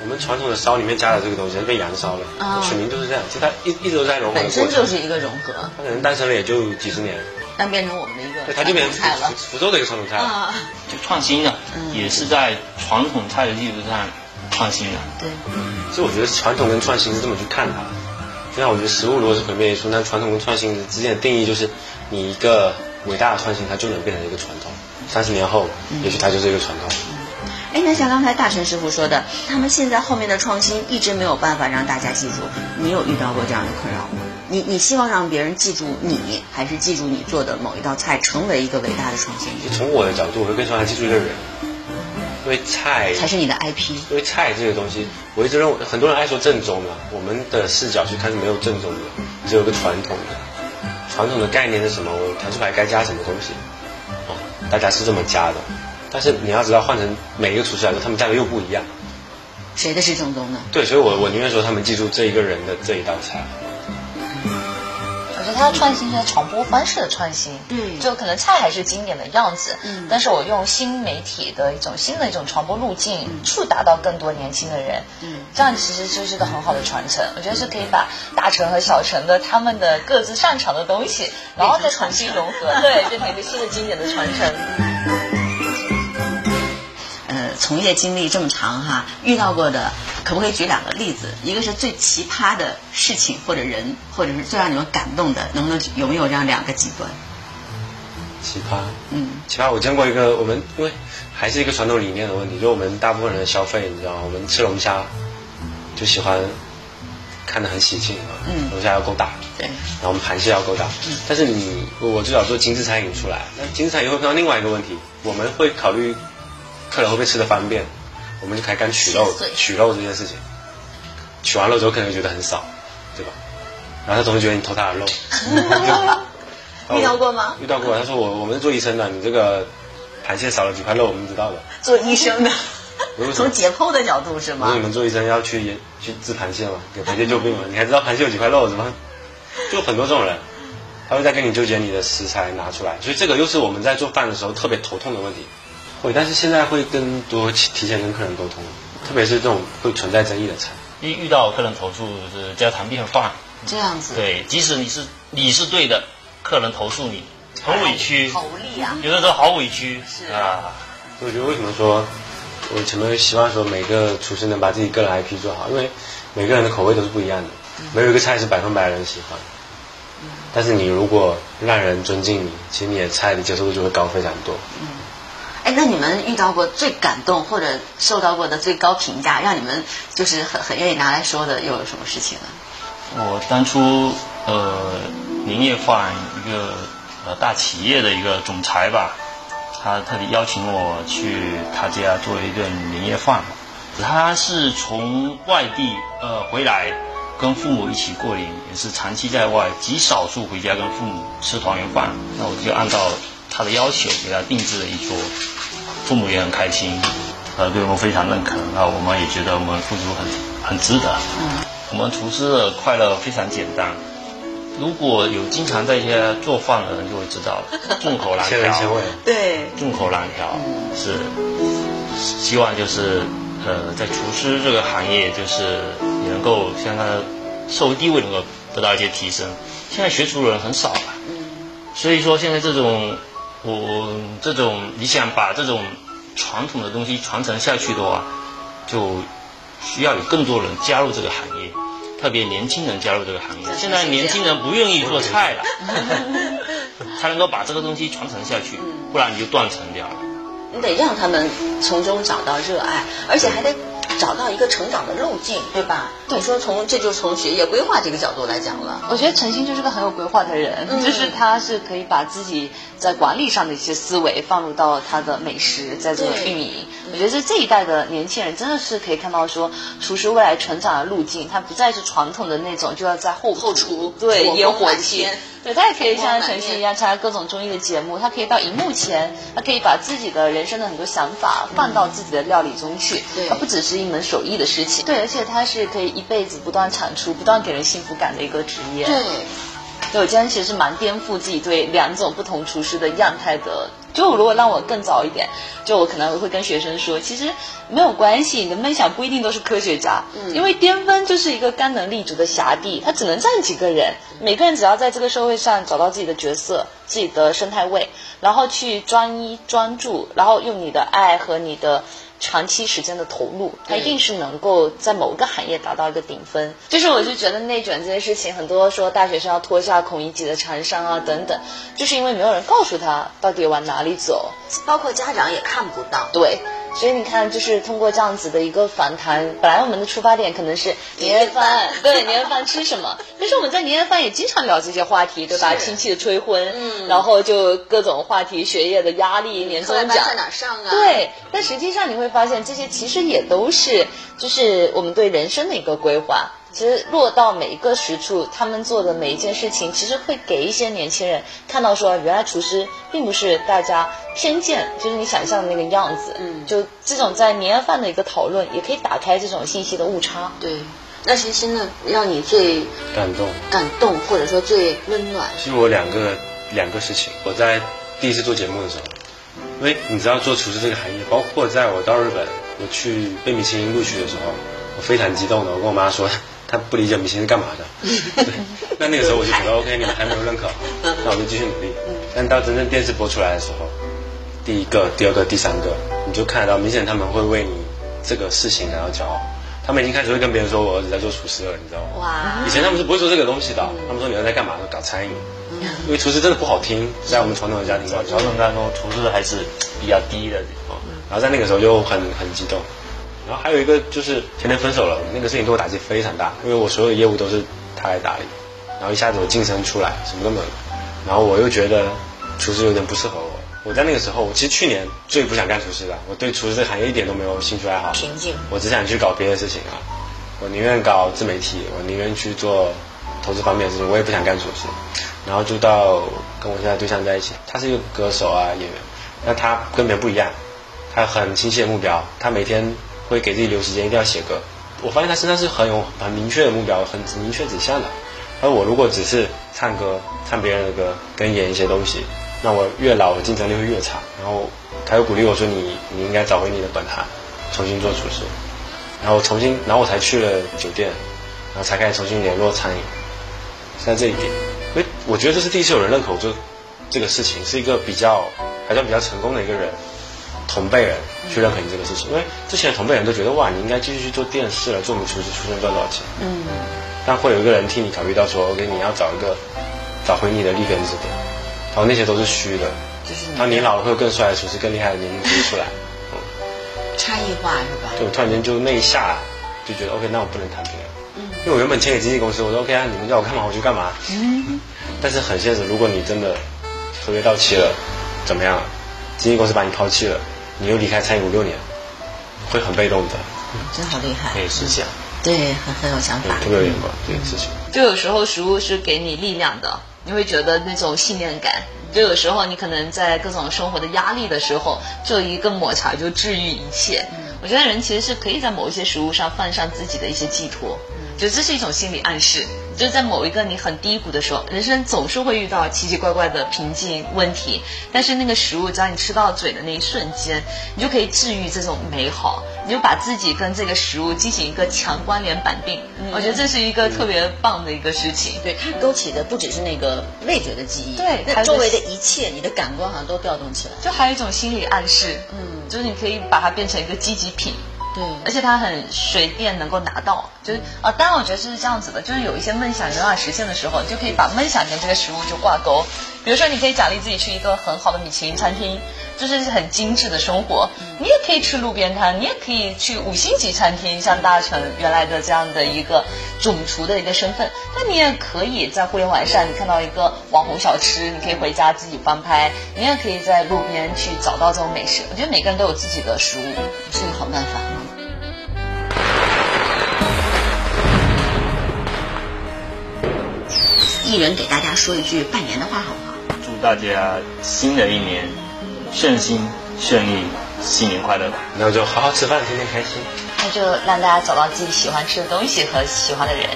我们传统的烧里面加了这个东西，变羊烧了，取名就是这样。其实它一一直都在融合，本身就是一个融合。它可能诞生了也就几十年。但变成我们的一个，对，它就变成菜了。福州的一个传统菜了，就创新了，也是在传统菜的基础上创新了。对，所以我觉得传统跟创新是这么去看它。就像我觉得食物如果是毁灭艺术，那传统跟创新之间的定义就是，你一个伟大的创新，它就能变成一个传统。三十年后，也许它就是一个传统。哎，那像刚才大陈师傅说的，他们现在后面的创新一直没有办法让大家记住，你有遇到过这样的困扰吗？你你希望让别人记住你，还是记住你做的某一道菜，成为一个伟大的创新？从我的角度，我会更希望记住一个人，因为菜才是你的 IP。因为菜这个东西，我一直认为很多人爱说正宗的，我们的视角去看是没有正宗的，只有个传统的。传统的概念是什么？我弹出来该加什么东西？哦，大家是这么加的。但是你要知道，换成每一个厨师来说，他们加的又不一样。谁的是正宗的？对，所以我我宁愿说他们记住这一个人的这一道菜。我觉得它的创新是在传播方式的创新，嗯，就可能菜还是经典的样子，嗯，但是我用新媒体的一种新的一种传播路径，触达到更多年轻的人，嗯，这样其实就是一个很好的传承。我觉得是可以把大成和小成的他们的各自擅长的东西，然后再重新融合，对，变成一个新的经典的传承。从业经历这么长哈，遇到过的可不可以举两个例子？一个是最奇葩的事情或者人，或者是最让你们感动的，能不能有没有这样两个极端？奇葩，嗯，奇葩，我见过一个，我们因为还是一个传统理念的问题，就我们大部分人的消费，你知道吗？我们吃龙虾就喜欢看得很喜庆啊，嗯龙虾要够大，对，然后我们盘蟹要够大。嗯但是你我最早做精致餐饮出来，那精致餐饮会碰到另外一个问题，我们会考虑客人会不会吃的方便，我们就开始干取肉，取肉这件事情。取完肉之后，客人会觉得很少，对吧？然后他总是觉得你偷他的肉。遇到过吗？遇到过，他说我我们是做医生的，你这个螃蟹少了几块肉，我们知道的。做医生的从解剖的角度是吗你？们做医生要去研去治螃蟹嘛，给螃蟹救病嘛，你还知道螃蟹有几块肉是吗？就很多这种人，他会在跟你纠结你的食材拿出来，所以这个又是我们在做饭的时候特别头痛的问题。会，但是现在会更多提前跟客人沟通，特别是这种会存在争议的菜。一遇到客人投诉是家常便饭，这样子，对，即使你是你是对的，客人投诉你，很委屈，好无力啊！有的时候好委屈是啊。所以我觉得为什么说，我前面希望说每个厨师能把自己个人 IP 做好，因为每个人的口味都是不一样的，没有一个菜是百分百人喜欢。但是你如果让人尊敬你，其实你的菜的接受度就会高非常多。哎，那你们遇到过最感动或者受到过的最高评价，让你们就是很很愿意拿来说的，又有什么事情呢？我当初呃年夜饭一个呃大企业的一个总裁吧，他特地邀请我去他家做一顿年夜饭。他是从外地呃回来，跟父母一起过年，也是长期在外，极少数回家跟父母吃团圆饭。那我就按照他的要求给他定制了一桌，父母也很开心，呃，对我们非常认可。那我们也觉得我们付出很很值得。我们厨师的快乐非常简单。如果有经常在家做饭的人就会知道，众口难调对，众口难调是希望就是呃，在厨师这个行业，就是也能够像他社会地位能够得到一些提升。现在学厨的人很少了，所以说现在这种我我这种你想把这种传统的东西传承下去的话，就需要有更多人加入这个行业，特别年轻人加入这个行业。现在年轻人不愿意做菜了，才 能够把这个东西传承下去，不然你就断层掉了。你得让他们从中找到热爱，而且还得找到一个成长的路径，对吧？你说从这就从学业规划这个角度来讲了。我觉得陈星就是个很有规划的人，嗯就是他是可以把自己在管理上的一些思维放入到他的美食在做运营。我觉得这这一代的年轻人真的是可以看到说，厨师未来成长的路径，他不再是传统的那种就要在后后厨对烟火气。对，他也可以像陈星一样参加各种综艺的节目，他可以到荧幕前，他可以把自己的人生的很多想法放到自己的料理中去，对它不只是一门手艺的事情。对，而且它是可以一辈子不断产出、不断给人幸福感的一个职业。对，对，我今天其实是蛮颠覆自己对两种不同厨师的样态的。就如果让我更早一点，就我可能会跟学生说，其实没有关系，你的梦想不一定都是科学家，嗯因为巅峰就是一个干能立足的辖地，它只能站几个人，每个人只要在这个社会上找到自己的角色、自己的生态位，然后去专一专注，然后用你的爱和你的。长期时间的投入，他一定是能够在某个行业达到一个顶峰。就是我就觉得内卷这件事情，很多说大学生要脱下孔乙己的长衫啊等等，就是因为没有人告诉他到底往哪里走。包括家长也看不到。对，所以你看，就是通过这样子的一个反弹，本来我们的出发点可能是年夜饭，对年夜饭吃什么，但是我们在年夜饭也经常聊这些话题，对吧？亲戚的催婚，嗯然后就各种话题，学业的压力，年终奖在哪上啊？，对，但实际上你会发现，这些其实也都是就是我们对人生的一个规划。其实落到每一个实处，他们做的每一件事情，其实会给一些年轻人看到说，原来厨师并不是大家偏见，就是你想象的那个样子。嗯就这种在年夜饭的一个讨论，也可以打开这种信息的误差。对。那谁真的让你最感动。感动，或者说最温暖？其实我两个两个事情，我在第一次做节目的时候，因为你知道做厨师这个行业，包括在我到日本，我去被米其林录取的时候，我非常激动的，我跟我妈说，她不理解米其林是干嘛的。对，那那个时候我就觉得 OK，你们还没有认可，那我就继续努力。但到真正电视播出来的时候，第一个、第二个、第三个，你就看得到明显他们会为你这个事情感到骄傲。他们已经开始会跟别人说我儿子在做厨师了，你知道吗？哇，以前他们是不会说这个东西的，他们说你儿子在干嘛？说搞餐饮。因为厨师真的不好听，在我们传统的家庭当中，传统当中厨师还是比较低的。然后在那个时候就很很激动。然后还有一个就是前天分手了，那个事情对我打击非常大，因为我所有的业务都是他来打理，然后一下子我晋升出来，什么都没有，然后我又觉得厨师有点不适合我。我在那个时候，我其实去年最不想干厨师的，我对厨师这个行业一点都没有兴趣爱好，瓶颈。我只想去搞别的事情啊，我宁愿搞自媒体，我宁愿去做投资方面的事情，我也不想干厨师。然后就到跟我现在对象在一起，他是一个歌手啊演员，那他跟别人不一样，他很清晰的目标，他每天会给自己留时间，一定要写歌。我发现他身上是很有很明确的目标，很明确指向的。而我如果只是唱歌，唱别人的歌，跟演一些东西。那我越老，我竞争力会越差。然后他又鼓励我说：“你你应该找回你的本行，重新做厨师。”然后重新，然后我才去了酒店，然后才开始重新联络餐饮。在这一点，因为我觉得这是第一次有人认可我做这个事情，是一个比较还算比较成功的一个人，同辈人去认可你这个事情。因为之前同辈人都觉得哇，你应该继续去做电视了，做我们厨师，出生赚多少钱？嗯。但会有一个人替你考虑到说：“OK，你要找一个找回你的立根之点。”然后那些都是虚的，就是然后你老了会有更帅的厨师、更厉害的年轻厨师出来，嗯，差异化是吧？对，突然间就那一下就觉得 OK，那我不能谈平了，嗯，因为我原本签给经纪公司，我说 OK 啊，你们叫我干嘛我就干嘛，嗯，但是很现实，如果你真的合约到期了，怎么样？经纪公司把你抛弃了，你又离开餐饮五六年，会很被动的，嗯，真好厉害，可以试想，对，很很有想法，特别有眼光这件事情，就有时候食物是给你力量的。你会觉得那种信念感，就有时候你可能在各种生活的压力的时候，就一个抹茶就治愈一切。我觉得人其实是可以在某一些食物上放上自己的一些寄托，就这是一种心理暗示。就是在某一个你很低谷的时候，人生总是会遇到奇奇怪怪的瓶颈问题，但是那个食物只要你吃到嘴的那一瞬间，你就可以治愈这种美好，你就把自己跟这个食物进行一个强关联绑定。我觉得这是一个特别棒的一个事情。对，它勾起的不只是那个味觉的记忆，对，那周围的一切，你的感官好像都调动起来，就还有一种心理暗示，嗯，就是你可以把它变成一个积极品。对，而且它很随便能够拿到，就是啊，当然我觉得是这样子的，就是有一些梦想没办法实现的时候，就可以把梦想跟这个食物就挂钩。比如说，你可以奖励自己去一个很好的米其林餐厅，就是很精致的生活。你也可以吃路边摊，你也可以去五星级餐厅，像大成原来的这样的一个总厨的一个身份。那你也可以在互联网上，你看到一个网红小吃，你可以回家自己翻拍。你也可以在路边去找到这种美食。我觉得每个人都有自己的食物，是个好办法。一人给大家说一句拜年的话好不好？祝大家新的一年顺心顺利，新年快乐！那就好好吃饭，天天开心。那就让大家找到自己喜欢吃的东西和喜欢的人。